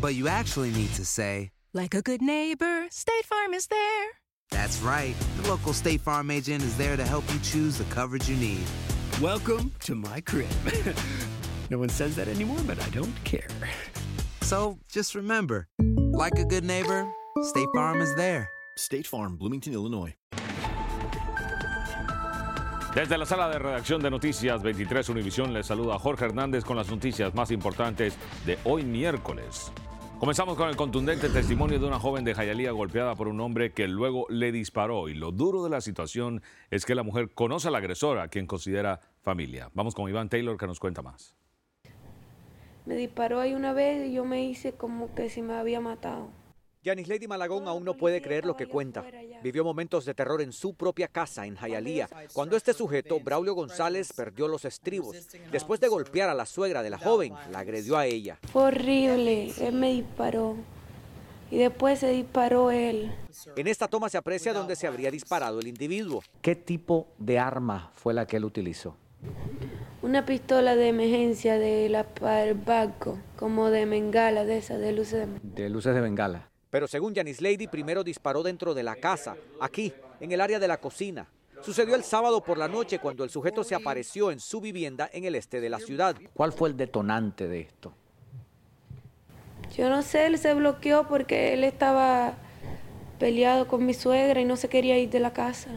But you actually need to say, Like a good neighbor, State Farm is there. That's right. The local State Farm agent is there to help you choose the coverage you need. Welcome to my crib. no one says that anymore, but I don't care. So just remember, like a good neighbor, State Farm is there. State Farm, Bloomington, Illinois. Desde la sala de redacción de Noticias 23 Univisión les saluda Jorge Hernández con las noticias más importantes de hoy miércoles. Comenzamos con el contundente testimonio de una joven de Jayalía golpeada por un hombre que luego le disparó y lo duro de la situación es que la mujer conoce al agresor a quien considera familia. Vamos con Iván Taylor que nos cuenta más. Me disparó ahí una vez y yo me hice como que si me había matado. Yanis Lady Malagón aún no puede creer lo que cuenta. Vivió momentos de terror en su propia casa, en Jayalía, cuando este sujeto, Braulio González, perdió los estribos. Después de golpear a la suegra de la joven, la agredió a ella. Fue horrible, él me disparó. Y después se disparó él. En esta toma se aprecia donde se habría disparado el individuo. ¿Qué tipo de arma fue la que él utilizó? Una pistola de emergencia de la barco, como de bengala, de esa, de luces de... De luces de bengala. Pero según Yanis Lady, primero disparó dentro de la casa, aquí, en el área de la cocina. Sucedió el sábado por la noche cuando el sujeto se apareció en su vivienda en el este de la ciudad. ¿Cuál fue el detonante de esto? Yo no sé, él se bloqueó porque él estaba peleado con mi suegra y no se quería ir de la casa.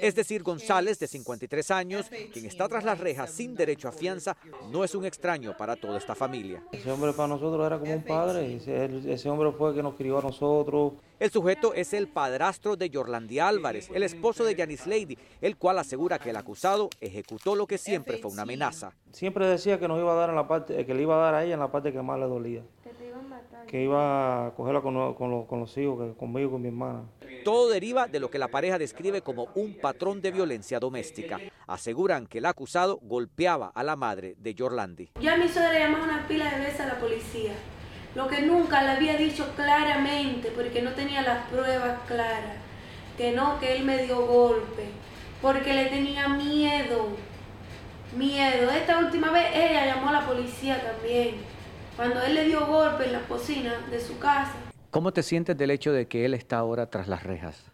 Es decir, González, de 53 años, quien está tras las rejas sin derecho a fianza, no es un extraño para toda esta familia. Ese hombre para nosotros era como un padre, ese, ese hombre fue el que nos crió a nosotros. El sujeto es el padrastro de Yorlandi Álvarez, el esposo de Yanis Lady, el cual asegura que el acusado ejecutó lo que siempre fue una amenaza. Siempre decía que nos iba a dar en la parte, que le iba a dar a ella en la parte que más le dolía. Que iba a cogerla con, con, los, con los hijos, conmigo y con mi hermana. Todo deriva de lo que la pareja describe como un patrón de violencia doméstica. Aseguran que el acusado golpeaba a la madre de Yorlandi. Ya mi suegra llamó una pila de veces a la policía, lo que nunca le había dicho claramente porque no tenía las pruebas claras, que no, que él me dio golpe, porque le tenía miedo, miedo. Esta última vez ella llamó a la policía también, cuando él le dio golpe en la cocina de su casa. ¿Cómo te sientes del hecho de que él está ahora tras las rejas?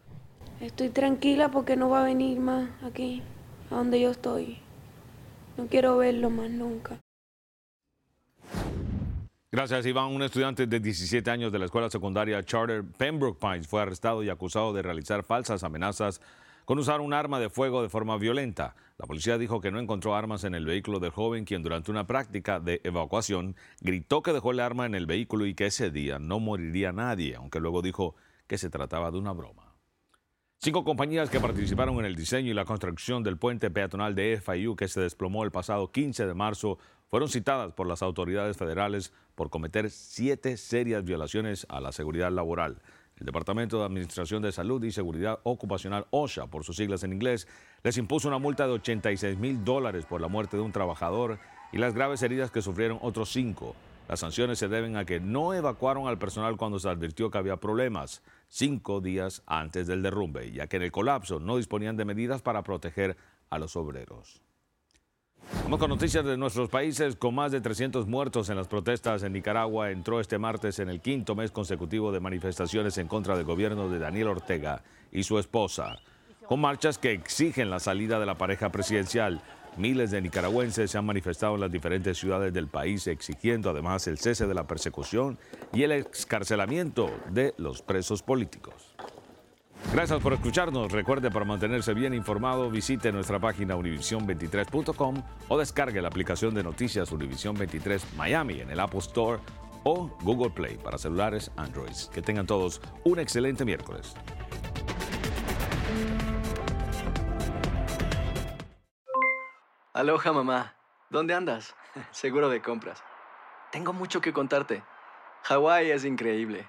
Estoy tranquila porque no va a venir más aquí, a donde yo estoy. No quiero verlo más nunca. Gracias, Iván. Un estudiante de 17 años de la escuela secundaria Charter Pembroke Pines fue arrestado y acusado de realizar falsas amenazas con usar un arma de fuego de forma violenta. La policía dijo que no encontró armas en el vehículo del joven, quien durante una práctica de evacuación gritó que dejó el arma en el vehículo y que ese día no moriría nadie, aunque luego dijo que se trataba de una broma. Cinco compañías que participaron en el diseño y la construcción del puente peatonal de FIU que se desplomó el pasado 15 de marzo fueron citadas por las autoridades federales por cometer siete serias violaciones a la seguridad laboral. El Departamento de Administración de Salud y Seguridad Ocupacional OSHA, por sus siglas en inglés, les impuso una multa de 86 mil dólares por la muerte de un trabajador y las graves heridas que sufrieron otros cinco. Las sanciones se deben a que no evacuaron al personal cuando se advirtió que había problemas cinco días antes del derrumbe, ya que en el colapso no disponían de medidas para proteger a los obreros. Vamos con noticias de nuestros países. Con más de 300 muertos en las protestas en Nicaragua, entró este martes en el quinto mes consecutivo de manifestaciones en contra del gobierno de Daniel Ortega y su esposa, con marchas que exigen la salida de la pareja presidencial. Miles de nicaragüenses se han manifestado en las diferentes ciudades del país exigiendo además el cese de la persecución y el excarcelamiento de los presos políticos. Gracias por escucharnos. Recuerde, para mantenerse bien informado, visite nuestra página univision23.com o descargue la aplicación de noticias Univision 23 Miami en el Apple Store o Google Play para celulares Android. Que tengan todos un excelente miércoles. Aloha mamá, ¿dónde andas? Seguro de compras. Tengo mucho que contarte. Hawái es increíble.